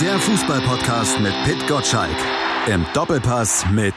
Der Fußballpodcast mit Pit Gottschalk. Im Doppelpass mit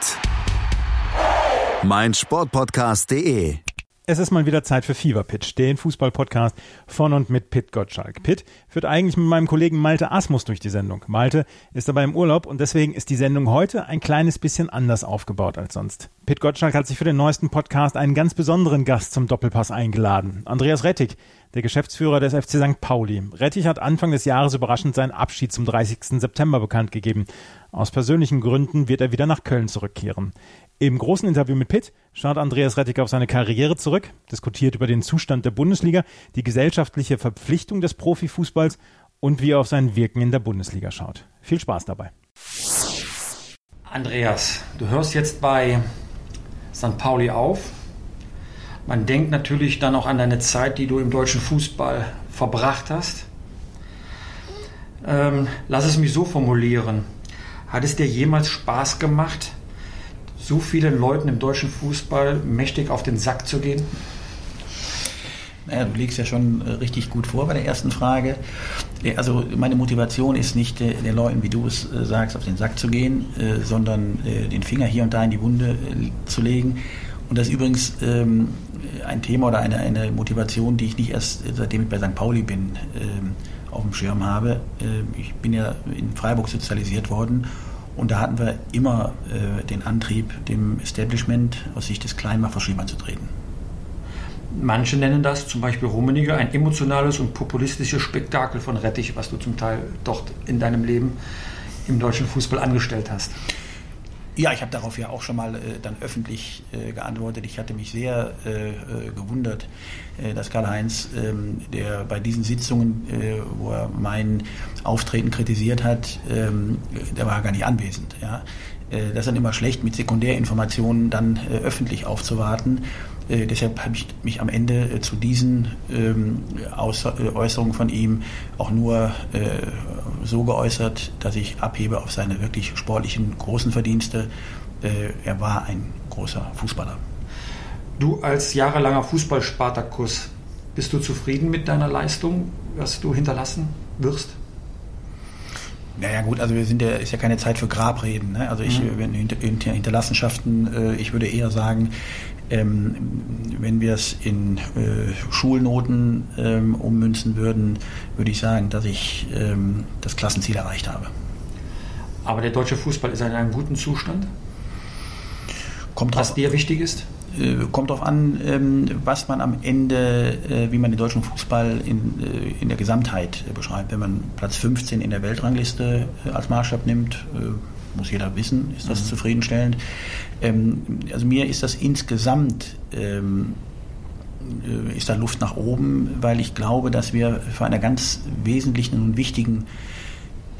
meinsportpodcast.de. Es ist mal wieder Zeit für Fever Pitch, den Fußballpodcast von und mit Pit Gottschalk. Pit führt eigentlich mit meinem Kollegen Malte Asmus durch die Sendung. Malte ist dabei im Urlaub und deswegen ist die Sendung heute ein kleines bisschen anders aufgebaut als sonst. Pit Gottschalk hat sich für den neuesten Podcast einen ganz besonderen Gast zum Doppelpass eingeladen. Andreas Rettig, der Geschäftsführer des FC St. Pauli. Rettig hat Anfang des Jahres überraschend seinen Abschied zum 30. September bekannt gegeben. Aus persönlichen Gründen wird er wieder nach Köln zurückkehren. Im großen Interview mit Pitt schaut Andreas Rettig auf seine Karriere zurück, diskutiert über den Zustand der Bundesliga, die gesellschaftliche Verpflichtung des Profifußballs und wie er auf sein Wirken in der Bundesliga schaut. Viel Spaß dabei. Andreas, du hörst jetzt bei St. Pauli auf. Man denkt natürlich dann auch an deine Zeit, die du im deutschen Fußball verbracht hast. Ähm, lass es mich so formulieren. Hat es dir jemals Spaß gemacht, so vielen Leuten im deutschen Fußball mächtig auf den Sack zu gehen? Naja, du liegst ja schon äh, richtig gut vor bei der ersten Frage. Also meine Motivation ist nicht äh, den Leuten, wie du es äh, sagst, auf den Sack zu gehen, sondern den Finger hier und da in die Wunde zu legen. Und das ist übrigens ähm, ein Thema oder eine, eine Motivation, die ich nicht erst seitdem ich bei St. Pauli bin, ähm, auf dem Schirm habe. Ich bin ja in Freiburg sozialisiert worden und da hatten wir immer äh, den Antrieb, dem Establishment aus Sicht des Kleinen mal vor Schema zu treten. Manche nennen das, zum Beispiel Rummeniger, ein emotionales und populistisches Spektakel von Rettich, was du zum Teil dort in deinem Leben im deutschen Fußball angestellt hast. Ja, ich habe darauf ja auch schon mal äh, dann öffentlich äh, geantwortet. Ich hatte mich sehr äh, äh gewundert, äh, dass Karl-Heinz, ähm, der bei diesen Sitzungen, äh, wo er mein Auftreten kritisiert hat, ähm, der war gar nicht anwesend. Ja? das ist dann immer schlecht, mit Sekundärinformationen dann öffentlich aufzuwarten. Äh, deshalb habe ich mich am Ende äh, zu diesen ähm, äh, Äußerungen von ihm auch nur äh, so geäußert, dass ich abhebe auf seine wirklich sportlichen großen Verdienste. Äh, er war ein großer Fußballer. Du als jahrelanger Fußball-Spartakus, bist du zufrieden mit deiner Leistung, was du hinterlassen wirst? Naja gut, also wir sind ja, ist ja keine Zeit für Grabreden. Ne? Also ich, mhm. wenn Hinterlassenschaften, äh, ich würde eher sagen, ähm, wenn wir es in äh, Schulnoten ähm, ummünzen würden, würde ich sagen, dass ich ähm, das Klassenziel erreicht habe. Aber der deutsche Fußball ist in einem guten Zustand? Kommt was dir wichtig ist? Äh, kommt darauf an, ähm, was man am Ende, äh, wie man den deutschen Fußball in, äh, in der Gesamtheit beschreibt. Wenn man Platz 15 in der Weltrangliste als Maßstab nimmt, muss jeder wissen, ist das mhm. zufriedenstellend. Ähm, also mir ist das insgesamt ähm, ist da Luft nach oben, weil ich glaube, dass wir vor einer ganz wesentlichen und wichtigen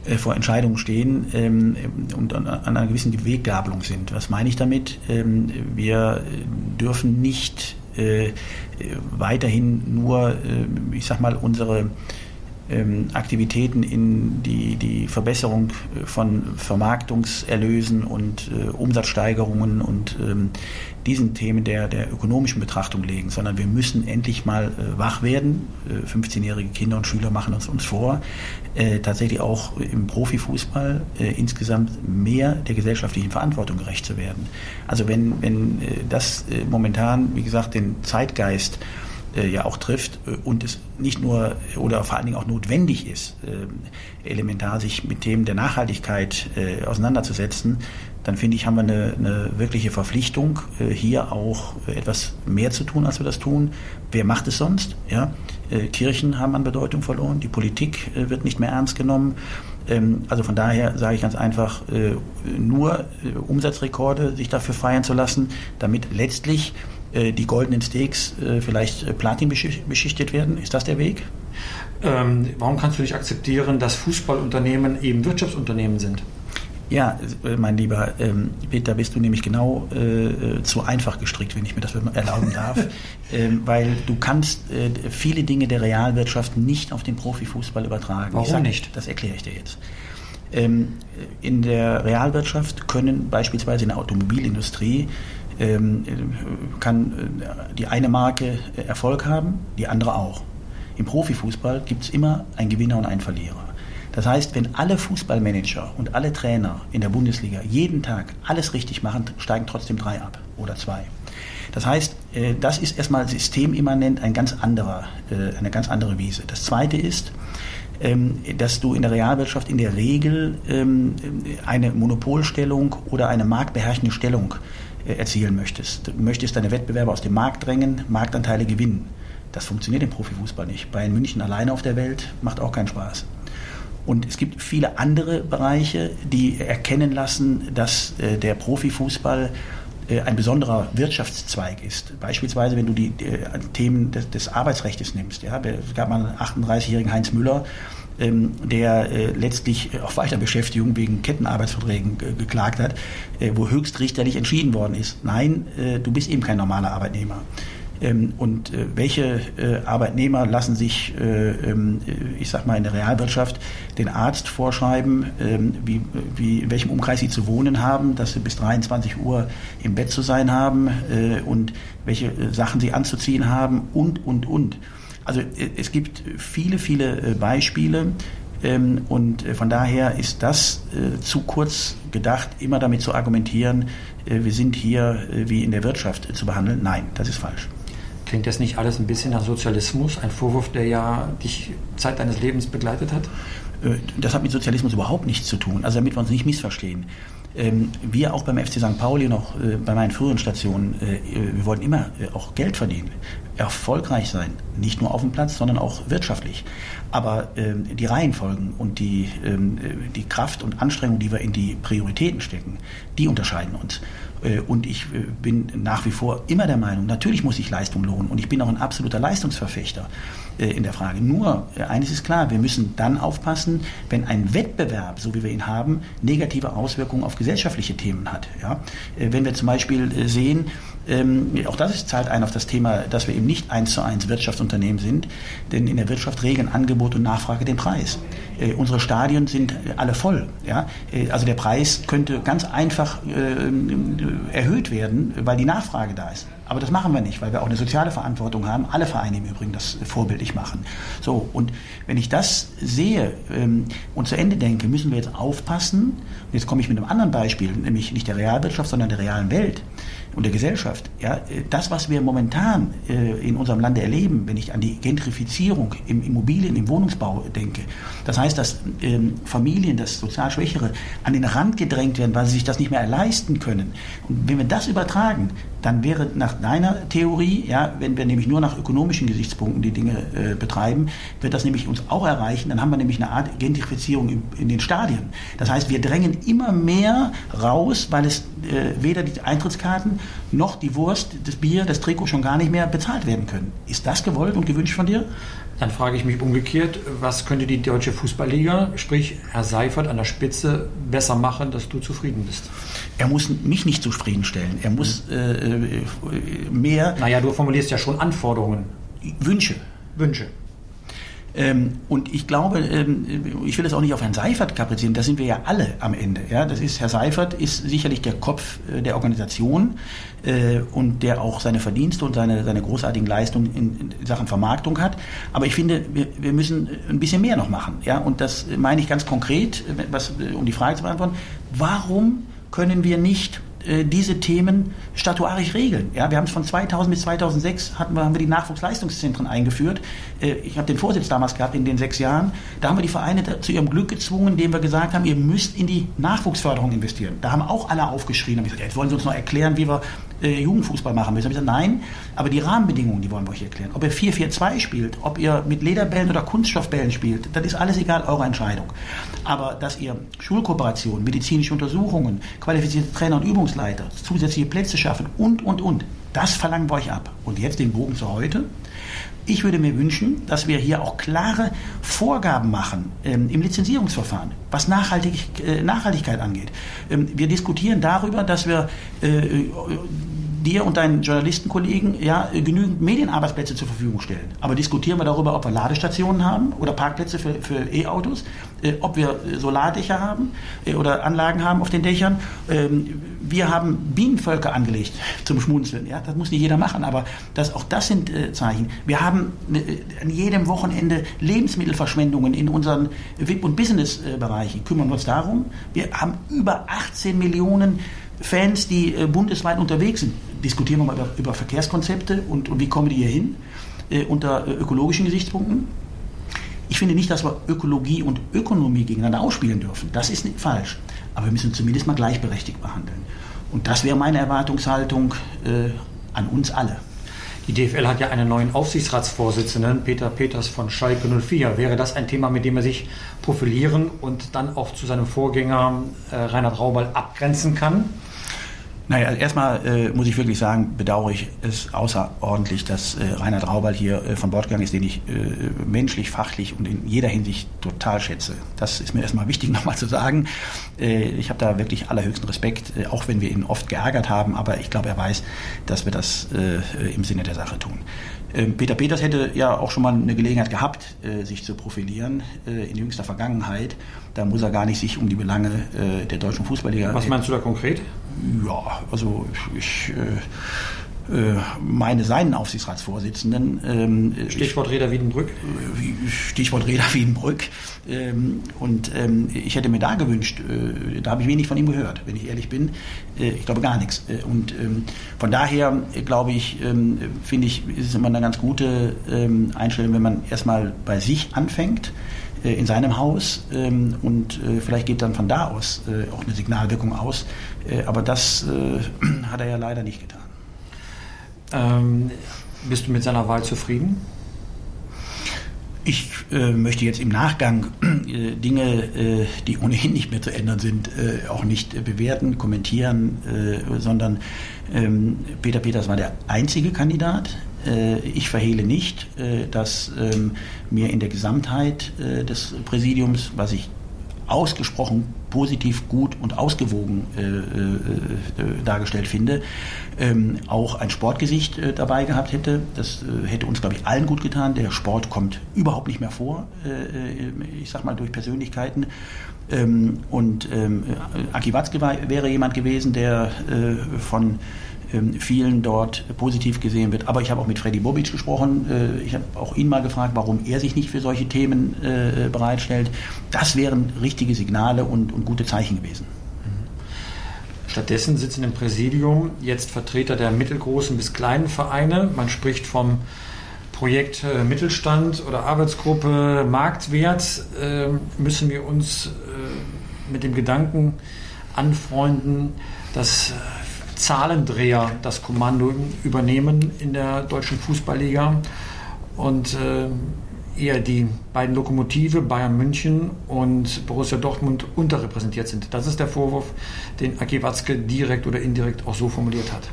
äh, vor Entscheidungen stehen ähm, und an, an, einer gewissen Weggabelung sind. Was meine ich damit? Ähm, wir dürfen nicht äh, weiterhin nur, äh, ich sag mal, unsere Aktivitäten in die, die Verbesserung von Vermarktungserlösen und äh, Umsatzsteigerungen und ähm, diesen Themen der, der ökonomischen Betrachtung legen, sondern wir müssen endlich mal äh, wach werden. Äh, 15-jährige Kinder und Schüler machen uns uns vor, äh, tatsächlich auch im Profifußball äh, insgesamt mehr der gesellschaftlichen Verantwortung gerecht zu werden. Also wenn, wenn äh, das äh, momentan, wie gesagt, den Zeitgeist äh, ja auch trifft äh, und es nicht nur oder vor allen Dingen auch notwendig ist, äh, elementar sich mit Themen der Nachhaltigkeit äh, auseinanderzusetzen, dann finde ich, haben wir eine, eine wirkliche Verpflichtung, äh, hier auch etwas mehr zu tun, als wir das tun. Wer macht es sonst? Ja? Äh, Kirchen haben an Bedeutung verloren, die Politik wird nicht mehr ernst genommen. Ähm, also von daher sage ich ganz einfach, nur Umsatzrekorde sich dafür feiern zu lassen, damit letztlich äh, die goldenen Steaks äh, vielleicht äh, Platin beschichtet werden? Ist das der Weg? Ähm, warum kannst du nicht akzeptieren, dass Fußballunternehmen eben Wirtschaftsunternehmen sind? Ja, mein Lieber ähm, Peter, bist du nämlich genau äh, zu einfach gestrickt, wenn ich mir das erlauben darf, ähm, weil du kannst äh, viele Dinge der Realwirtschaft nicht auf den Profifußball übertragen. Warum sag, nicht? Das erkläre ich dir jetzt. Ähm, in der Realwirtschaft können beispielsweise in der Automobilindustrie kann äh, die eine Marke äh, Erfolg haben, die andere auch. Im Profifußball gibt es immer einen Gewinner und einen Verlierer. Das heißt, wenn alle Fußballmanager und alle Trainer in der Bundesliga jeden Tag alles richtig machen, steigen trotzdem drei ab oder zwei. Das heißt, äh, das ist erstmal systemimmanent ein ganz anderer, eine ganz andere Wiese. Das Zweite ist, ähm, dass du in der Realwirtschaft in der Regel ähm, eine Monopolstellung oder eine marktbeherrschende Stellung äh, erzielen möchtest. Du möchtest deine Wettbewerber aus dem Markt drängen, Marktanteile gewinnen. Das funktioniert im Profifußball nicht. Bayern München alleine auf der Welt macht auch keinen Spaß. Und es gibt viele andere Bereiche, die erkennen lassen, dass der Profifußball äh, ein besonderer Wirtschaftszweig ist. Beispielsweise, wenn du die, Themen des, Arbeitsrechts nimmst. Ja, es gab mal einen 38-jährigen Heinz Müller, der äh, letztlich auf Weiterbeschäftigung wegen Kettenarbeitsverträgen geklagt hat, äh, wo höchstrichterlich entschieden worden ist. Nein, äh, du bist eben kein normaler Arbeitnehmer. Ähm, und äh, welche äh, Arbeitnehmer lassen sich, äh, ähm, ich sag mal, in der Realwirtschaft den Arzt vorschreiben, ähm, wie, wie, in welchem Umkreis sie zu wohnen haben, dass sie bis 23 Uhr im Bett zu sein haben und welche Sachen sie anzuziehen haben und, und, und. Also es gibt viele, viele Beispiele, und von daher ist das zu kurz gedacht, immer damit zu argumentieren, wir sind hier wie in der Wirtschaft zu behandeln. Nein, das ist falsch. Klingt das nicht alles ein bisschen nach Sozialismus? Ein Vorwurf, der ja dich Zeit deines Lebens begleitet hat? Äh, das hat mit Sozialismus überhaupt nichts zu tun. Also damit wir uns nicht missverstehen. Ähm, wir auch beim FC St. Pauli noch äh, bei meinen früheren Stationen, äh, wir wollten immer auch Geld verdienen, erfolgreich sein, nicht nur auf dem Platz, sondern auch wirtschaftlich. Aber ähm, die Reihenfolgen und die, ähm, die Kraft und Anstrengung, die wir in die Prioritäten stecken, die unterscheiden uns. Äh, und ich äh, bin nach wie vor immer der Meinung, natürlich muss sich Leistung lohnen. Und ich bin auch ein absoluter Leistungsverfechter äh, in der Frage. Nur, eines ist klar, wir müssen dann aufpassen, wenn ein Wettbewerb, so wie wir ihn haben, negative Auswirkungen auf gesellschaftliche Themen hat. Ja? Wenn wir zum Beispiel sehen, ähm, auch das ist, zahlt ein auf das Thema, dass wir eben nicht eins zu eins Wirtschaftsunternehmen sind, denn in der Wirtschaft regeln Angebot und Nachfrage den Preis. Äh, unsere Stadien sind alle voll. Ja? Äh, also der Preis könnte ganz einfach äh, erhöht werden, weil die Nachfrage da ist. Aber das machen wir nicht, weil wir auch eine soziale Verantwortung haben. Alle Vereine im Übrigen das vorbildlich machen. So, und wenn ich das sehe ähm, und zu Ende denke, müssen wir jetzt aufpassen. Und jetzt komme ich mit einem anderen Beispiel, nämlich nicht der Realwirtschaft, sondern der realen Welt und der Gesellschaft. Ja, das, was wir momentan äh, in unserem Lande erleben, wenn ich an die Gentrifizierung im Immobilien, im Wohnungsbau denke, das heißt, dass ähm, Familien, das sozial Schwächere, an den Rand gedrängt werden, weil sie sich das nicht mehr leisten können. Und wenn wir das übertragen, dann wäre nach deiner Theorie, ja, wenn wir nämlich nur nach ökonomischen Gesichtspunkten die Dinge äh, betreiben, wird das nämlich uns auch erreichen. Dann haben wir nämlich eine Art Gentrifizierung in, in den Stadien. Das heißt, wir drängen immer mehr raus, weil es äh, weder die Eintrittskarten noch die Wurst, das Bier, das Trikot schon gar nicht mehr bezahlt werden können. Ist das gewollt und gewünscht von dir? Dann frage ich mich umgekehrt, was könnte die deutsche Fußballliga, sprich Herr Seifert an der Spitze, besser machen, dass du zufrieden bist? Er muss mich nicht zufriedenstellen. Er muss mhm. äh, äh, mehr. Naja, du formulierst ja schon Anforderungen. Wünsche. Wünsche. Ähm, und ich glaube, ähm, ich will das auch nicht auf Herrn Seifert kaprizieren, da sind wir ja alle am Ende. Ja? Das ist, Herr Seifert ist sicherlich der Kopf äh, der Organisation äh, und der auch seine Verdienste und seine, seine großartigen Leistungen in, Sachen Vermarktung hat. Aber ich finde, wir, wir müssen ein bisschen mehr noch machen. Ja? Und das meine ich ganz konkret, was, um die Frage zu beantworten. Warum können wir nicht äh, diese Themen statuarisch regeln. Ja, wir haben es von 2000 bis 2006 hatten wir, haben wir die Nachwuchsleistungszentren eingeführt. Äh, ich habe den Vorsitz damals gehabt in den sechs Jahren. Da haben wir die Vereine zu ihrem Glück gezwungen, indem wir gesagt haben, ihr müsst in die Nachwuchsförderung investieren. Da haben auch alle aufgeschrien und gesagt, jetzt wollen Sie uns noch erklären, wie wir äh, Jugendfußball machen müssen. Ich gesagt, nein, aber die Rahmenbedingungen, die wollen wir euch erklären. Ob ihr 4-4-2 spielt, ob ihr mit Lederbällen oder Kunststoffbällen spielt, das ist alles egal, eure Entscheidung. Aber dass ihr Schulkooperationen, medizinische Untersuchungen, qualifizierte Trainer und Übungsleiter, zusätzliche Plätze schaffen und, und, und, das verlangen wir euch ab. Und jetzt den Bogen zu heute. Ich würde mir wünschen, dass wir hier auch klare Vorgaben machen ähm, im Lizenzierungsverfahren, was Nachhaltig, äh, Nachhaltigkeit angeht. Ähm, wir diskutieren darüber, dass wir äh, dir und deinen Journalistenkollegen ja genügend Medienarbeitsplätze zur Verfügung stellen. Aber diskutieren wir darüber, ob wir Ladestationen haben oder Parkplätze für, für E-Autos, äh, ob wir Solardächer haben äh, oder Anlagen haben auf den Dächern. Ähm, wir haben Bienenvölker angelegt zum Schmunzeln. Ja, das muss nicht jeder machen, aber das, auch das sind äh, Zeichen. Wir haben äh, an jedem Wochenende Lebensmittelverschwendungen in unseren VIP- und Business-Bereichen. Kümmern wir uns darum. Wir haben über 18 Millionen Fans, die äh, bundesweit unterwegs sind. Diskutieren wir mal über, über Verkehrskonzepte und, und, wie kommen die hier hin äh, unter äh, ökologischen Gesichtspunkten. Ich finde nicht, dass wir Ökologie und Ökonomie gegeneinander ausspielen dürfen. Das ist nicht falsch. Aber wir müssen zumindest mal gleichberechtigt behandeln. Und das wäre meine Erwartungshaltung äh, an uns alle. Die DFL hat ja einen neuen Aufsichtsratsvorsitzenden, Peter Peters von Schalke 04. Wäre das ein Thema, mit dem er sich profilieren und dann auch zu seinem Vorgänger äh, Reinhard Raubal abgrenzen kann? Naja, erstmal äh, muss ich wirklich sagen, bedauere ich es außerordentlich, dass äh, Reinhard Raubal hier äh, von Bord gegangen ist, den ich äh, menschlich, fachlich und in jeder Hinsicht total schätze. Das ist mir erstmal wichtig nochmal zu sagen. Äh, ich habe da wirklich allerhöchsten Respekt, äh, auch wenn wir ihn oft geärgert haben, aber ich glaube, er weiß, dass wir das im Sinne der Sache tun. Ähm, Peter Peters hätte ja auch schon mal eine Gelegenheit gehabt, sich zu profilieren in jüngster Vergangenheit. Da muss er gar nicht sich um die Belange der deutschen Fußballliga. Was meinst du da konkret? Ja, also ich äh, äh, meine seinen Aufsichtsratsvorsitzenden. Ähm, Stichwort Reda Wiedenbrück. Äh, Stichwort Reda Wiedenbrück. Ähm, und ähm, ich hätte mir da gewünscht, äh, da habe ich wenig von ihm gehört, wenn ich ehrlich bin. Äh, ich glaube gar nichts. Äh, und ähm, von daher glaube ich, ähm, finde ich, ist es immer eine ganz gute ähm, Einstellung, wenn man erstmal bei sich anfängt äh, in seinem Haus ähm, und äh, vielleicht geht dann von da aus äh, auch eine Signalwirkung aus. aber das hat er ja leider nicht getan. Ähm, bist du mit seiner Wahl zufrieden? Ich äh, möchte jetzt im Nachgang äh, Dinge, äh, die ohnehin nicht mehr zu ändern sind, auch nicht bewerten, kommentieren, sondern ähm, Peter Peters war der einzige Kandidat. ich verhehle nicht, dass ähm, mir in der Gesamtheit des Präsidiums, was ich ausgesprochen positiv, gut und ausgewogen äh, äh, äh, dargestellt finde, ähm, auch ein Sportgesicht äh, dabei gehabt hätte. Das äh, hätte uns, glaube ich, allen gut getan. Der Sport kommt überhaupt nicht mehr vor, äh, ich sag mal durch Persönlichkeiten. Ähm, und ähm, Aki Watzke wäre jemand gewesen, der von ähm, vielen dort positiv gesehen wird. Aber ich habe auch mit Freddy Bobic gesprochen. Äh, ich habe auch ihn mal gefragt, warum er sich nicht für solche Themen äh, bereitstellt. Das wären richtige Signale und, und gute Zeichen gewesen. Stattdessen sitzen im Präsidium jetzt Vertreter der mittelgroßen bis kleinen Vereine. Man spricht vom Projekt äh, Mittelstand oder Arbeitsgruppe Marktwert. Ähm, müssen wir uns mit dem Gedanken anfreunden, dass Zahlendreher das Kommando übernehmen in der deutschen Fußballliga und äh, eher die beiden Lokomotive Bayern München und Borussia Dortmund unterrepräsentiert sind. Das ist der Vorwurf, den Aki Watzke direkt oder indirekt auch so formuliert hat.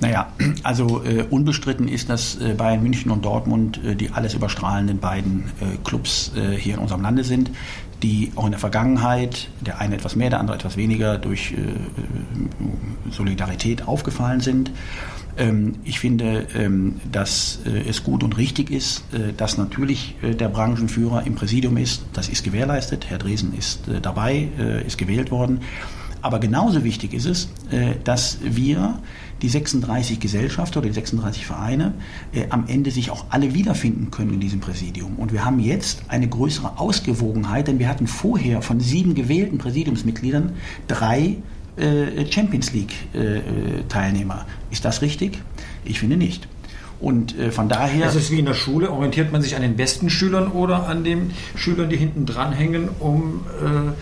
Naja, also äh, unbestritten ist, dass äh, Bayern München und Dortmund äh, die alles überstrahlenden beiden äh, Clubs äh, hier in unserem Lande sind die auch in der Vergangenheit, der eine etwas mehr, der andere etwas weniger, durch äh, Solidarität aufgefallen sind. Ähm, ich finde, ähm, dass es gut und richtig ist, dass natürlich der Branchenführer im Präsidium ist. Das ist gewährleistet. Herr Dresen ist dabei, ist gewählt worden. Aber genauso wichtig ist es, dass wir die 36 Gesellschaften oder die 36 Vereine äh, am Ende sich auch alle wiederfinden können in diesem Präsidium. Und wir haben jetzt eine größere Ausgewogenheit, denn wir hatten vorher von sieben gewählten Präsidiumsmitgliedern drei äh, Champions League-Teilnehmer. Äh, ist das richtig? Ich finde nicht. Und äh, von daher. Das ist wie in der Schule. Orientiert man sich an den besten Schülern oder an den Schülern, die hinten dranhängen, um äh,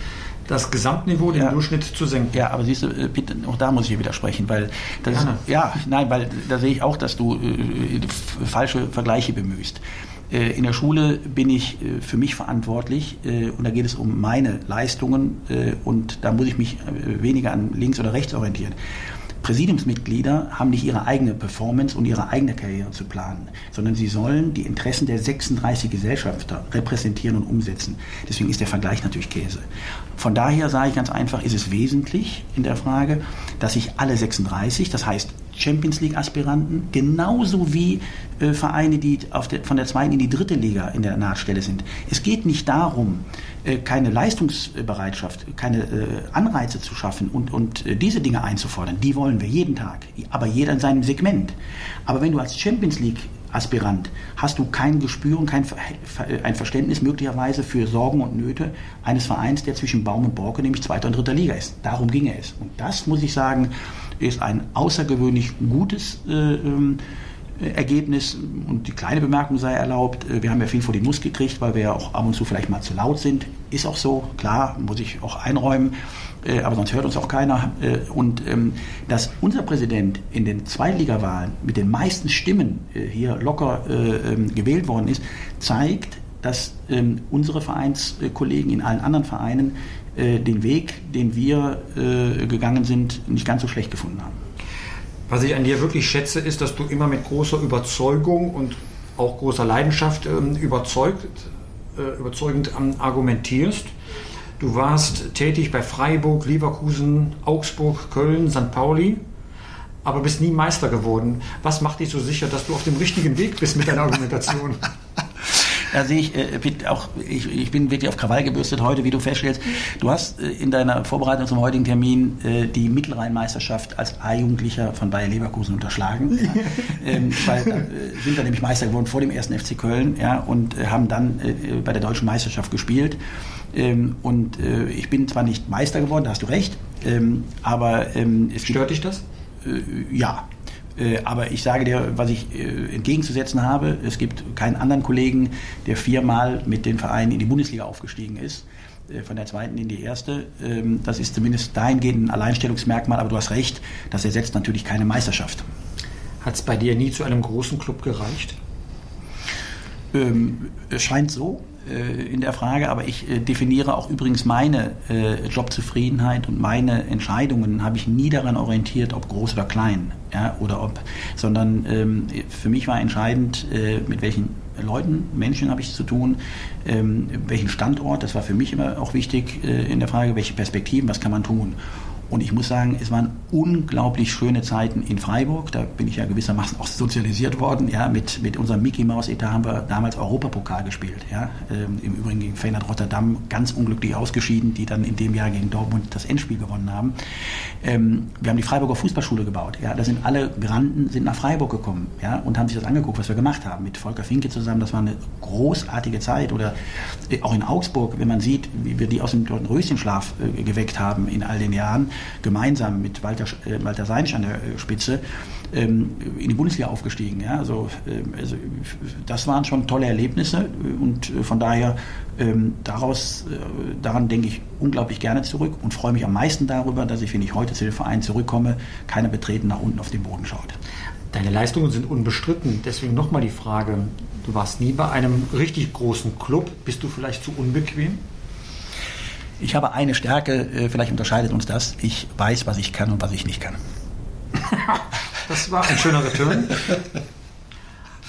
das Gesamtniveau, den ja. Durchschnitt zu senken. Ja, aber siehst du, äh, bitte, auch da muss ich widersprechen, weil das ist, ja, nein, weil da sehe ich auch, dass du äh, falsche Vergleiche bemühst. Äh, in der Schule bin ich äh, für mich verantwortlich und da geht es um meine Leistungen und da muss ich mich weniger an links oder rechts orientieren. Präsidiumsmitglieder haben nicht ihre eigene Performance und ihre eigene Karriere zu planen, sondern sie sollen die Interessen der 36 Gesellschafter repräsentieren und umsetzen. Deswegen ist der Vergleich natürlich Käse. Von daher sage ich ganz einfach, ist es wesentlich in der Frage, dass sich alle 36, das heißt Champions League-Aspiranten, genauso wie äh, Vereine, die der, von der zweiten in die dritte Liga in der Nahtstelle sind. Es geht nicht darum, äh, keine Leistungsbereitschaft, keine äh, Anreize zu schaffen und, und äh, diese Dinge einzufordern. Die wollen wir jeden Tag, aber jeder in seinem Segment. Aber wenn du als Champions League Aspirant hast du kein Gespür und kein ein Verständnis möglicherweise für Sorgen und Nöte eines Vereins, der zwischen Baum und Borke, nämlich zweiter und dritter Liga ist. Darum ginge es. Und das, muss ich sagen, ist ein außergewöhnlich gutes äh, ähm, Ergebnis. Und die kleine Bemerkung sei erlaubt, äh, wir haben ja viel vor die Nuss gekriegt, weil wir ja auch ab und zu vielleicht mal zu laut sind. Ist auch so, klar, muss ich auch einräumen. Äh, aber sonst hört uns auch keiner. Äh, und ähm, dass unser Präsident in den Zweitligawahlen mit den meisten Stimmen hier locker ähm, gewählt worden ist, zeigt, dass unsere Vereinskollegen in allen anderen Vereinen den Weg, den wir gegangen sind, nicht ganz so schlecht gefunden haben. Was ich an dir wirklich schätze, ist, dass du immer mit großer Überzeugung und auch großer Leidenschaft ähm, überzeugt, äh, überzeugend ähm, argumentierst. Du warst tätig bei Freiburg, Leverkusen, Augsburg, Köln, St. Pauli, aber bist nie Meister geworden. Was macht dich so sicher, dass du auf dem richtigen Weg bist mit deiner Argumentation? Da sehe ich, äh, auch, ich, ich bin wirklich auf Krawall gebürstet heute, wie du feststellst. Du hast äh, in deiner Vorbereitung zum heutigen Termin äh, die Mittelrhein-Meisterschaft als A-Jugendlicher von Bayer Leverkusen unterschlagen. Ja. ähm, weil äh, sind dann nämlich Meister geworden vor dem ersten FC Köln ja, und äh, haben dann äh, bei der deutschen Meisterschaft gespielt. Ähm, und äh, ich bin zwar nicht Meister geworden, da hast du recht, ähm, aber ähm, Stört dich das? Äh, ja, äh, aber ich sage dir, was ich äh, entgegenzusetzen habe, es gibt keinen anderen Kollegen, der viermal mit den Vereinen in die Bundesliga aufgestiegen ist äh, von der zweiten in die erste. Ähm, das ist zumindest dahingehend ein Alleinstellungsmerkmal, aber du hast recht, das ersetzt natürlich keine Meisterschaft. Hat es bei dir nie zu einem großen Club gereicht? Ähm, es scheint so. Äh, in der Frage, aber ich äh, definiere auch übrigens meine äh, Jobzufriedenheit und meine Entscheidungen habe ich nie daran orientiert, ob groß oder klein, ja, oder ob, sondern ähm, für mich war entscheidend, mit welchen Leuten, Menschen habe ich zu tun, ähm, welchen Standort, das war für mich immer auch wichtig in der Frage, welche Perspektiven, was kann man tun. Und ich muss sagen, es waren unglaublich schöne Zeiten in Freiburg. Da bin ich ja gewissermaßen auch sozialisiert worden. Ja, mit, mit unserem Mickey Mouse Etat haben wir damals Europapokal gespielt. Ja, ähm, Im Übrigen gegen Feyenoord Rotterdam ganz unglücklich ausgeschieden, die dann in dem Jahr gegen Dortmund das Endspiel gewonnen haben. Ähm, wir haben die Freiburger Fußballschule gebaut. Ja, da sind alle Granden sind nach Freiburg gekommen. Ja, und haben sich das angeguckt, was wir gemacht haben mit Volker Finke zusammen. Das war eine großartige Zeit. Oder äh, auch in Augsburg, wenn man sieht, wie wir die aus dem Röschenschlaf äh, geweckt haben in all den Jahren gemeinsam mit Walter, äh, Walter Seinsch an der äh, Spitze ähm, in die Bundesliga aufgestiegen. Ja? Also, äh, also, das waren schon tolle Erlebnisse und äh, von daher ähm, daraus, äh, daran denke ich unglaublich gerne zurück und freue mich am meisten darüber, dass ich, wenn ich heute zu den Verein zurückkomme, keiner betreten nach unten auf den Boden schaut. Deine Leistungen sind unbestritten. Deswegen nochmal die Frage, du warst nie bei einem richtig großen Club. Bist du vielleicht zu unbequem? Ich habe eine Stärke, äh, vielleicht unterscheidet uns das. Ich weiß, was ich kann und was ich nicht kann. das war ein schöner Return.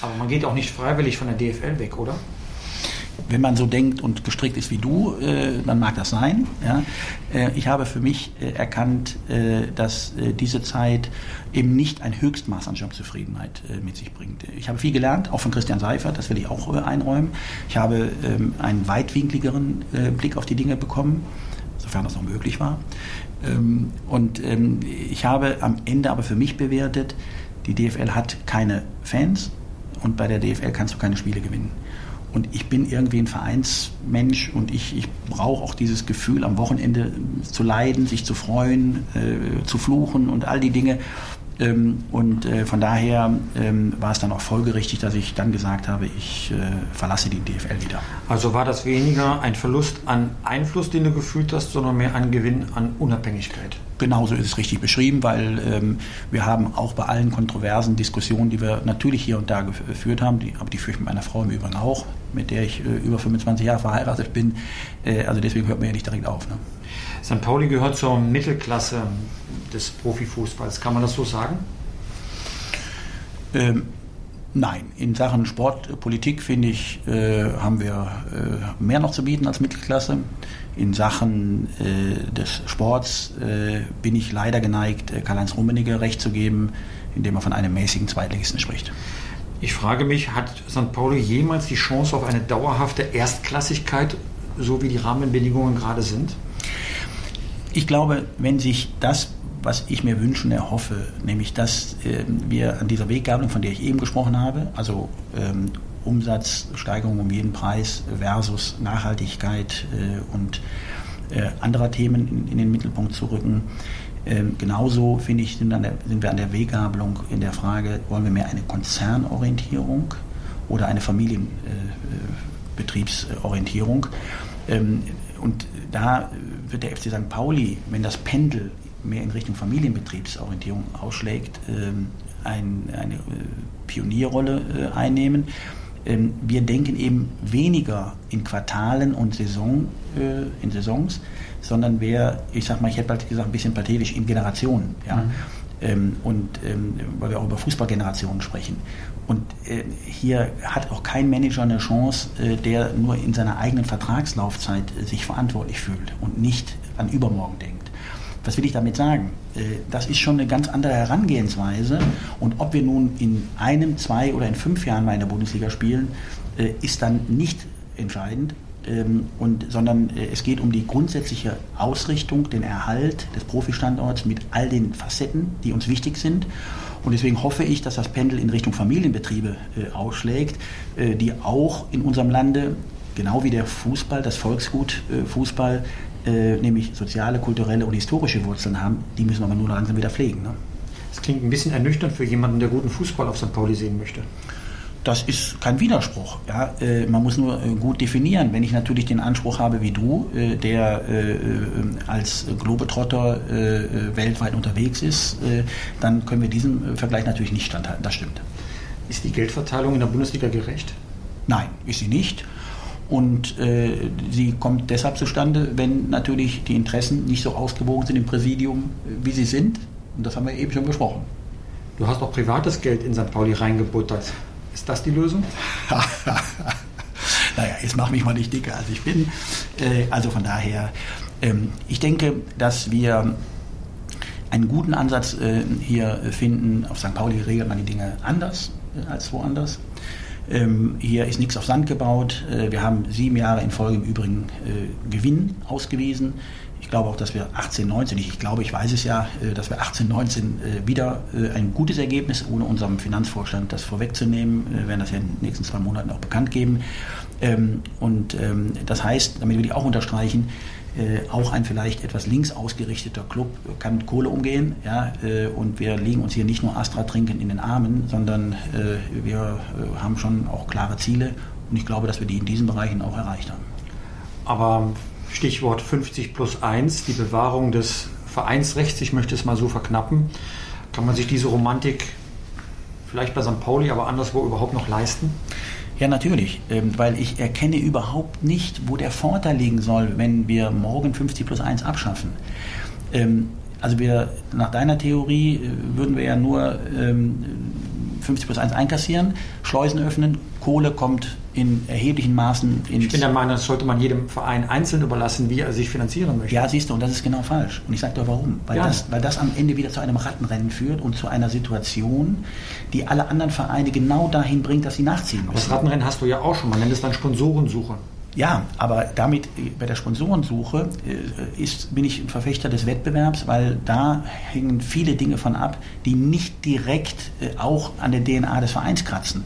Aber man geht auch nicht freiwillig von der DFL weg, oder? Wenn man so denkt und gestrickt ist wie du, äh, dann mag das sein. Ja? Äh, ich habe für mich äh, erkannt, äh, dass äh, diese Zeit eben nicht ein Höchstmaß an Jobzufriedenheit äh, mit sich bringt. Ich habe viel gelernt, auch von Christian Seifert, das will ich auch einräumen. Ich habe ähm, einen weitwinkligeren Blick auf die Dinge bekommen, sofern das noch möglich war. Ähm, und ähm, ich habe am Ende aber für mich bewertet, die DFL hat keine Fans und bei der DFL kannst du keine Spiele gewinnen. Und ich bin irgendwie ein Vereinsmensch und ich, ich brauche auch dieses Gefühl, am Wochenende zu leiden, sich zu freuen, äh, zu fluchen und all die Dinge. Ähm, und äh, von daher ähm, war es dann auch folgerichtig, dass ich dann gesagt habe, ich äh, verlasse die DFL wieder. Also war das weniger ein Verlust an Einfluss, den du gefühlt hast, sondern mehr ein Gewinn an Unabhängigkeit? Genauso ist es richtig beschrieben, weil ähm, wir haben auch bei allen kontroversen Diskussionen, die wir natürlich hier und da geführt haben, die, aber die führe ich mit meiner Frau im Übrigen auch, mit der ich äh, über 25 Jahre verheiratet bin. Äh, also deswegen hört man ja nicht direkt auf. Ne? St. Pauli gehört zur Mittelklasse des Profifußballs. Kann man das so sagen? Ähm, nein, in Sachen Sportpolitik finde ich, äh, haben wir äh, mehr noch zu bieten als Mittelklasse. In Sachen äh, des Sports äh, bin ich leider geneigt, äh, Karl-Heinz Rummenigge recht zu geben. indem man von einem mäßigen Zweitligisten spricht. Ich frage mich, hat St. Pauli jemals die Chance auf eine dauerhafte Erstklassigkeit, so wie die Rahmenbedingungen gerade sind? Ich glaube, wenn sich das, was ich mir wünsche und erhoffe, nämlich dass äh, wir an dieser Weggabelung, von der ich eben gesprochen habe, also ähm, Umsatzsteigerung um jeden Preis versus Nachhaltigkeit äh, und äh, anderer Themen in, in, den Mittelpunkt zu rücken, ähm, genauso, finde ich, sind, der, sind, wir an der Weggabelung in der Frage, wollen wir mehr eine Konzernorientierung oder eine Familienbetriebsorientierung? Äh, ähm, und da wird der FC St. Pauli, wenn das Pendel mehr in Richtung Familienbetriebsorientierung ausschlägt, ähm, ein, eine äh, Pionierrolle äh, einnehmen. Ähm, wir denken eben weniger in Quartalen und Saison, äh, in Saisons, sondern wer, ich sag mal, ich hätte bald gesagt, ein bisschen pathetisch, in Generationen. Ja? Mhm. Ähm, und weil wir auch über Fußballgenerationen sprechen. Und äh, hier hat auch kein Manager eine Chance, äh, der nur in seiner eigenen Vertragslaufzeit äh, sich verantwortlich fühlt und nicht an übermorgen denkt. Was will ich damit sagen? Äh, das ist schon eine ganz andere Herangehensweise. Und ob wir nun in einem, zwei oder in fünf Jahren mal in der Bundesliga spielen, äh, ist dann nicht entscheidend, ähm, und, sondern äh, es geht um die grundsätzliche Ausrichtung, den Erhalt des Profistandorts mit all den Facetten, die uns wichtig sind. Und deswegen hoffe ich, dass das Pendel in Richtung Familienbetriebe äh, ausschlägt, äh, die auch in unserem Lande, genau wie der Fußball, das Volksgut äh, Fußball, äh, nämlich soziale, kulturelle und historische Wurzeln haben, die müssen aber nur langsam wieder pflegen. Ne? Das klingt ein bisschen ernüchternd für jemanden, der guten Fußball auf St. Pauli sehen möchte das ist kein Widerspruch. Ja? Äh, man muss nur äh, gut definieren. Wenn ich natürlich den Anspruch habe wie du, äh, der äh, äh, als Globetrotter äh, weltweit unterwegs ist, dann können wir diesem Vergleich natürlich nicht standhalten. Das stimmt. Ist die Geldverteilung in der Bundesliga gerecht? Nein, ist sie nicht. Und sie kommt deshalb zustande, wenn natürlich die Interessen nicht so ausgewogen sind im Präsidium, wie sie sind. Und das haben wir eben schon besprochen. Du hast auch privates Geld in St. Pauli reingebuttert. Ist das die Lösung? naja, jetzt mach mich mal nicht dicker, als ich bin. Äh, also von daher, ähm, ich denke, dass wir einen guten Ansatz äh, hier finden. Auf St. Pauli regelt man die Dinge anders äh, als woanders. Ähm, hier ist nichts auf Sand gebaut. Wir haben sieben Jahre in Folge im Übrigen Gewinn ausgewiesen. Ich glaube auch, dass wir 18, 19, ich glaube, ich weiß es ja, äh, dass wir 18, 19 äh, wieder äh, ein gutes Ergebnis, ohne unserem Finanzvorstand das vorwegzunehmen, wir werden das ja in den nächsten zwei Monaten auch bekannt geben. Ähm, und ähm, das heißt, damit will ich auch unterstreichen, auch ein vielleicht etwas links ausgerichteter Club kann mit Kohle umgehen. Ja, und wir legen uns hier nicht nur Astra trinken in den Armen, sondern wir haben schon auch klare Ziele. Und ich glaube, dass wir die in diesen Bereichen auch erreicht haben. Aber Stichwort 50 plus 1, die Bewahrung des Vereinsrechts, ich möchte es mal so verknappen. Kann man sich diese Romantik vielleicht bei St. Pauli, aber anderswo überhaupt noch leisten? Ja, natürlich, ähm, weil ich erkenne überhaupt nicht, wo der Vorteil liegen soll, wenn wir morgen 50 plus 1 abschaffen. Ähm, also wir, nach deiner Theorie äh, würden wir ja nur 50 ähm, plus 1 einkassieren, Schleusen öffnen, Kohle kommt in erheblichen Maßen in. Ich bin der Meinung, das sollte man jedem Verein einzeln überlassen, wie er sich finanzieren möchte. Ja, siehst du, und das ist genau falsch. Und ich sage dir warum. Weil, ja. das, weil das am Ende wieder zu einem Rattenrennen führt und zu einer Situation, die alle anderen Vereine genau dahin bringt, dass sie nachziehen müssen. Aber das Rattenrennen hast du ja auch schon. Man nennt es dann Sponsorensuche. Ja, aber damit äh, bei der Sponsorensuche äh, ist, bin ich ein Verfechter des Wettbewerbs, weil da hängen viele Dinge von ab, die nicht direkt äh, auch an der DNA des Vereins kratzen.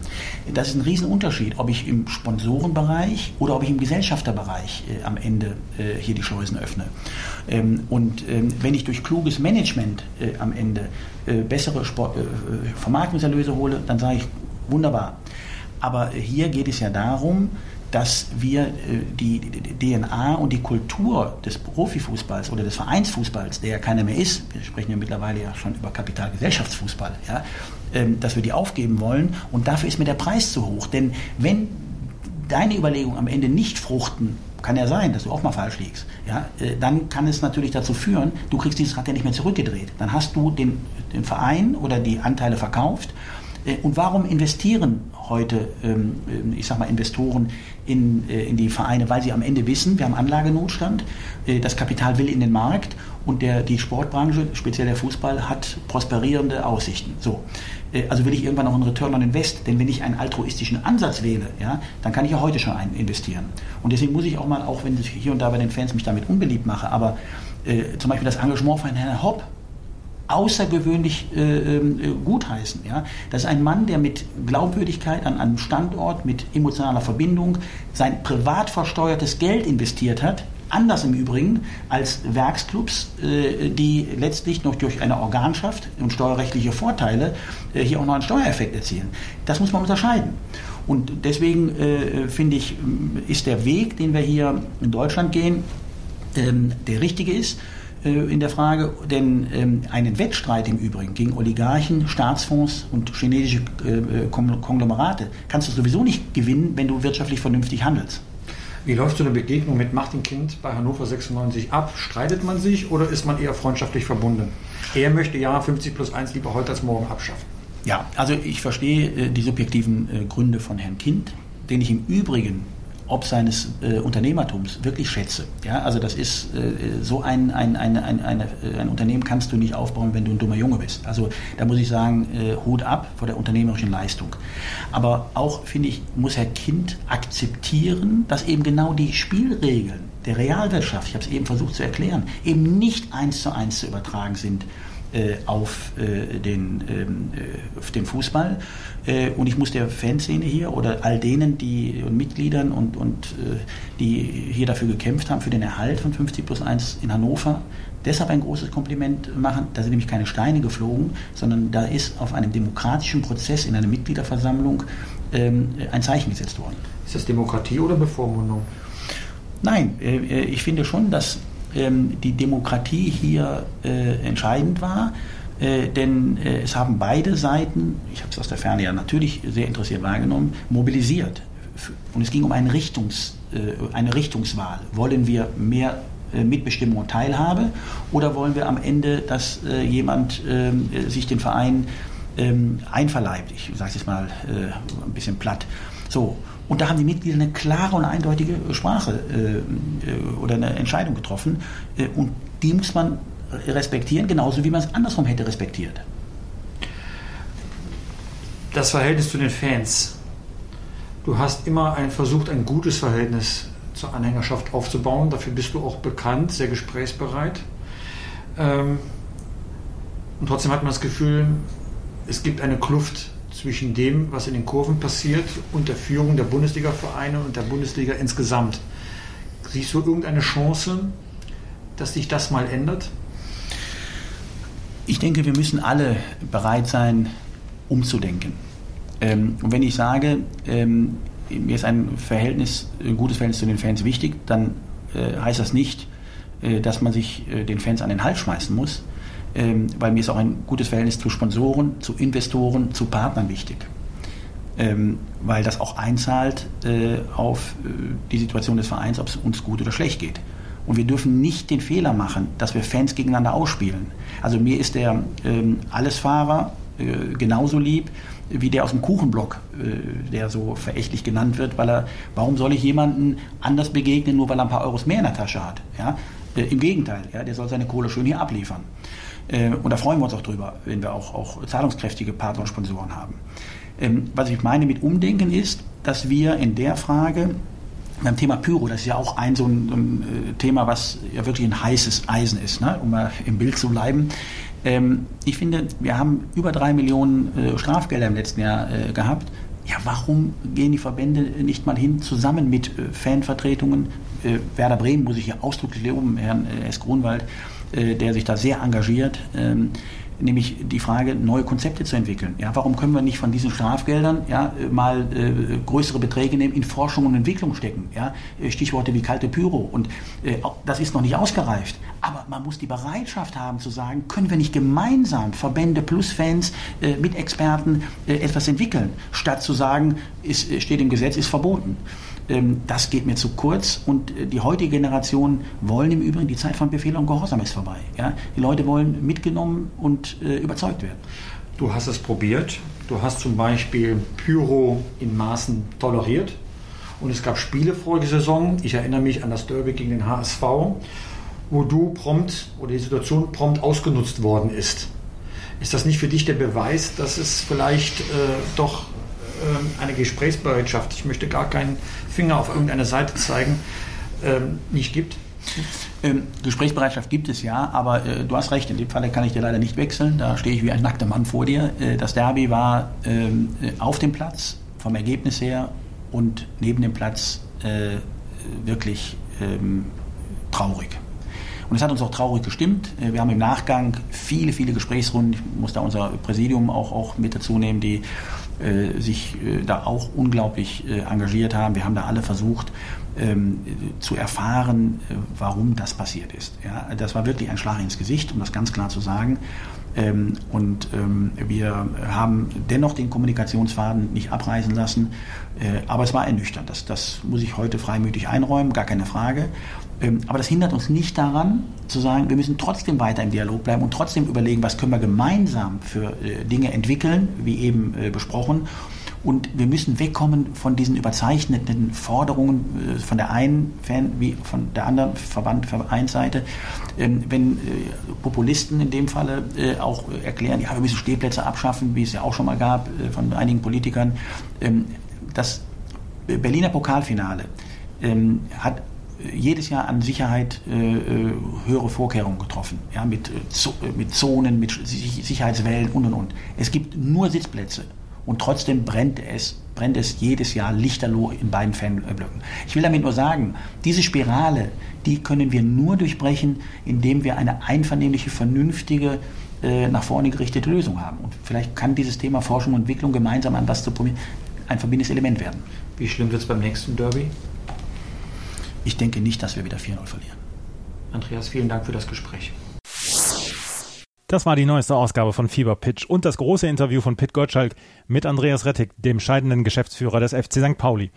Das ist ein Riesenunterschied, ob ich im Sponsorenbereich oder ob ich im Gesellschafterbereich am Ende hier die Schleusen öffne. Ähm, und ähm, wenn ich durch kluges Management am Ende bessere Vermarktungserlöse hole, dann sage ich wunderbar. Aber hier geht es ja darum, dass wir äh, die, DNA und die Kultur des Profifußballs oder des Vereinsfußballs, der ja keiner mehr ist, wir sprechen ja mittlerweile ja schon über Kapitalgesellschaftsfußball, ja, ähm, dass wir die aufgeben wollen und dafür ist mir der Preis zu hoch. Denn wenn deine Überlegungen am Ende nicht fruchten, kann ja sein, dass du auch mal falsch liegst, ja, äh, dann kann es natürlich dazu führen, du kriegst dieses Rad ja nicht mehr zurückgedreht. Dann hast du den, den Verein oder die Anteile verkauft Äh, und warum investieren heute, ähm, ähm, ich sag mal, Investoren in, äh, in die Vereine? Weil sie am Ende wissen, wir haben Anlagenotstand, äh, das Kapital will in den Markt und der, die Sportbranche, speziell der Fußball, hat prosperierende Aussichten. So. Also will ich irgendwann noch einen Return on Invest, denn wenn ich einen altruistischen Ansatz wähle, ja, dann kann ich ja heute schon einen investieren. Und deswegen muss ich auch mal, auch wenn ich hier und da bei den Fans mich damit unbeliebt mache, aber äh, zum Beispiel das Engagement von Herrn Hopp außergewöhnlich äh, äh, gutheißen. Ja? Das ist ein Mann, der mit Glaubwürdigkeit an einem Standort, mit emotionaler Verbindung sein privat versteuertes Geld investiert hat. Anders im Übrigen als Werksclubs, äh, die letztlich noch durch eine Organschaft und steuerrechtliche Vorteile äh, hier auch noch einen Steuereffekt erzielen. Das muss man unterscheiden. Und deswegen äh, finde ich, ist der Weg, den wir hier in Deutschland gehen, ähm, der richtige ist in der Frage, denn ähm, einen Wettstreit im Übrigen gegen Oligarchen, Staatsfonds und chinesische äh, Konglomerate kannst du sowieso nicht gewinnen, wenn du wirtschaftlich vernünftig handelst. Wie läuft so eine Begegnung mit Martin Kind bei Hannover 96 ab? Streitet man sich oder ist man eher freundschaftlich verbunden? Er möchte ja 50 plus 1 lieber heute als morgen abschaffen. Ja, also ich verstehe äh, die subjektiven äh, Gründe von Herrn Kind, den ich im Übrigen ob seines äh, Unternehmertums wirklich schätze. Ja, also das ist äh, so ein, ein, ein, ein, eine, ein Unternehmen kannst du nicht aufbauen, wenn du ein dummer Junge bist. Also da muss ich sagen, äh, Hut ab vor der unternehmerischen Leistung. Aber auch, finde ich, muss Herr Kind akzeptieren, dass eben genau die Spielregeln der Realwirtschaft, ich habe es eben versucht zu erklären, eben nicht eins zu eins zu übertragen sind auf, äh, den, ähm, äh, auf den Fußball. Äh, und ich muss der Fanszene hier oder all denen, die und Mitgliedern und, und äh, die hier dafür gekämpft haben, für den Erhalt von 50 plus 1 in Hannover, deshalb ein großes Kompliment machen. Da sind nämlich keine Steine geflogen, sondern da ist auf einem demokratischen Prozess in einer Mitgliederversammlung ähm, ein Zeichen gesetzt worden. Ist das Demokratie oder Bevormundung? Nein, äh, ich finde schon, dass die Demokratie hier äh, entscheidend war. Äh, denn äh, es haben beide Seiten, ich habe es aus der Ferne ja natürlich sehr interessiert wahrgenommen, mobilisiert. Und es ging um eine, Richtungs, äh, eine Richtungswahl. Wollen wir mehr äh, Mitbestimmung und Teilhabe oder wollen wir am Ende, dass äh, jemand ähm, sich den Verein ähm, einverleibt? Ich sage es jetzt mal ein bisschen platt. So, und da haben die Mitglieder eine klare und eindeutige Sprache äh, äh, oder eine Entscheidung getroffen. Äh, und die muss man respektieren, genauso wie man es andersrum hätte respektiert. Das Verhältnis zu den Fans. Du hast immer ein, versucht, ein gutes Verhältnis zur Anhängerschaft aufzubauen. Dafür bist du auch bekannt, sehr gesprächsbereit. Ähm, und trotzdem hat man das Gefühl, es gibt eine Kluft zwischen dem, was in den Kurven passiert und der Führung der Bundesliga-Vereine und der Bundesliga insgesamt. Siehst du irgendeine Chance, dass sich das mal ändert? Ich denke, wir müssen alle bereit sein, umzudenken. Ähm, und wenn ich sage, ähm, mir ist ein Verhältnis, ein gutes Verhältnis zu den Fans wichtig, dann äh, heißt das nicht, äh, dass man sich äh, den Fans an den Hals schmeißen muss, ähm, weil mir ist auch ein gutes Verhältnis zu Sponsoren, zu Investoren, zu Partnern wichtig. Ähm, weil das auch einzahlt äh, auf äh, die Situation des Vereins, ob es uns gut oder schlecht geht. Und wir dürfen nicht den Fehler machen, dass wir Fans gegeneinander ausspielen. Also mir ist der ähm, Allesfahrer äh, genauso lieb wie der aus dem Kuchenblock, äh, der so verächtlich genannt wird, weil er, warum soll ich jemanden anders begegnen, nur weil er ein paar Euros mehr in der Tasche hat? Ja? Äh, Im Gegenteil, ja, der soll seine Kohle schön hier abliefern. Äh, und da freuen wir uns auch drüber, wenn wir auch, auch zahlungskräftige Partner und Sponsoren haben. Ähm, was ich meine mit Umdenken ist, dass wir in der Frage beim Thema Pyro, das ist ja auch ein so ein, ein äh, Thema, was ja wirklich ein heißes Eisen ist, ne? um mal im Bild zu bleiben. Ähm, ich finde, wir haben über drei Millionen äh, Strafgelder im letzten Jahr äh, gehabt. Ja, warum gehen die Verbände nicht mal hin, zusammen mit äh, Fanvertretungen? Äh, Werder Bremen muss ich hier ausdrücklich loben, Herrn S. Grunwald, äh, der sich da sehr engagiert, ähm, nämlich die Frage, neue Konzepte zu entwickeln. Ja, warum können wir nicht von diesen Strafgeldern ja, mal äh, größere Beträge nehmen, in Forschung und Entwicklung stecken? Ja? Äh, Stichworte wie kalte Pyro. Und äh, das ist noch nicht ausgereift. Aber man muss die Bereitschaft haben zu sagen, können wir nicht gemeinsam Verbände plus Fans äh, mit Experten äh, etwas entwickeln, statt zu sagen, es steht im Gesetz, ist verboten. Ähm, das geht mir zu kurz und äh, die heutige Generation wollen im Übrigen, die Zeit von Befehl und Gehorsam ist vorbei. Ja? Die Leute wollen mitgenommen und äh, überzeugt werden. Du hast es probiert, Du hast zum Beispiel Pyro in Maßen toleriert. Und es gab Spiele vor der Saison, ich erinnere mich an das Derby gegen den HSV, wo du prompt oder die Situation prompt ausgenutzt worden ist. Ist das nicht für dich der Beweis, dass es vielleicht äh, doch äh, eine Gesprächsbereitschaft, ich möchte gar keinen Finger auf irgendeine Seite zeigen, äh, nicht gibt? Ähm, Gesprächsbereitschaft gibt es ja, aber äh, du hast recht, in dem Falle kann ich dir leider nicht wechseln. Da stehe ich wie ein nackter Mann vor dir. Äh, das Derby war ähm, äh, auf dem Platz, vom Ergebnis her und neben dem Platz äh, wirklich ähm, traurig. Und es hat uns auch traurig gestimmt. Äh, wir haben im Nachgang viele, viele Gesprächsrunden, ich muss da unser Präsidium auch, auch mit dazu nehmen, die äh, sich äh, da auch unglaublich äh, engagiert haben. Wir haben da alle versucht ähm, zu erfahren, äh, warum das passiert ist. Ja, das war wirklich ein Schlag ins Gesicht, um das ganz klar zu sagen. Ähm, und ähm, wir haben dennoch den Kommunikationsfaden nicht abreißen lassen. Äh, aber es war ernüchternd. Das, das muss ich heute freimütig einräumen, gar keine Frage. Ähm, aber das hindert uns nicht daran, zu sagen, wir müssen trotzdem weiter im Dialog bleiben und trotzdem überlegen, was können wir gemeinsam für äh, Dinge entwickeln, wie eben äh, besprochen. Und wir müssen wegkommen von diesen überzeichneten Forderungen äh, von der einen Fan wie von der anderen Verband, Vereinsseite. Ähm, wenn Populisten in dem Falle auch erklären, ja, wir müssen Stehplätze abschaffen, wie es ja auch schon mal gab von einigen Politikern. Ähm, das Berliner Pokalfinale hat jedes Jahr an Sicherheit äh, äh, höhere Vorkehrungen getroffen, ja, mit, äh, mit Zonen, mit Sicherheitswellen und und und. Es gibt nur Sitzplätze und trotzdem brennt es, brennt es jedes Jahr lichterloh in beiden Fanblöcken. Ich will damit nur sagen, diese Spirale, die können wir nur durchbrechen, indem wir eine einvernehmliche, vernünftige, äh, nach vorne gerichtete Lösung haben. Und vielleicht kann dieses Thema Forschung und Entwicklung gemeinsam an was zu probieren, ein verbindendes Element werden. Wie schlimm wird es beim nächsten Derby? Ich denke nicht, dass wir wieder 4-0 verlieren. Andreas, vielen Dank für das Gespräch. Das war die neueste Ausgabe von Fever Pitch und das große Interview von Pitt Gottschalk mit Andreas Rettig, dem scheidenden Geschäftsführer des FC St. Pauli.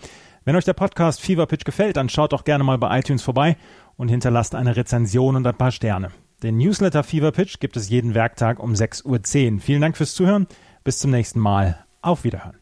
Wenn euch der Podcast Fever Pitch gefällt, dann schaut doch gerne mal bei iTunes vorbei und hinterlasst eine Rezension und ein paar Sterne. Den Newsletter Fever Pitch gibt es jeden Werktag um 6.10 Uhr. Vielen Dank fürs Zuhören. Bis zum nächsten Mal. Auf Wiederhören.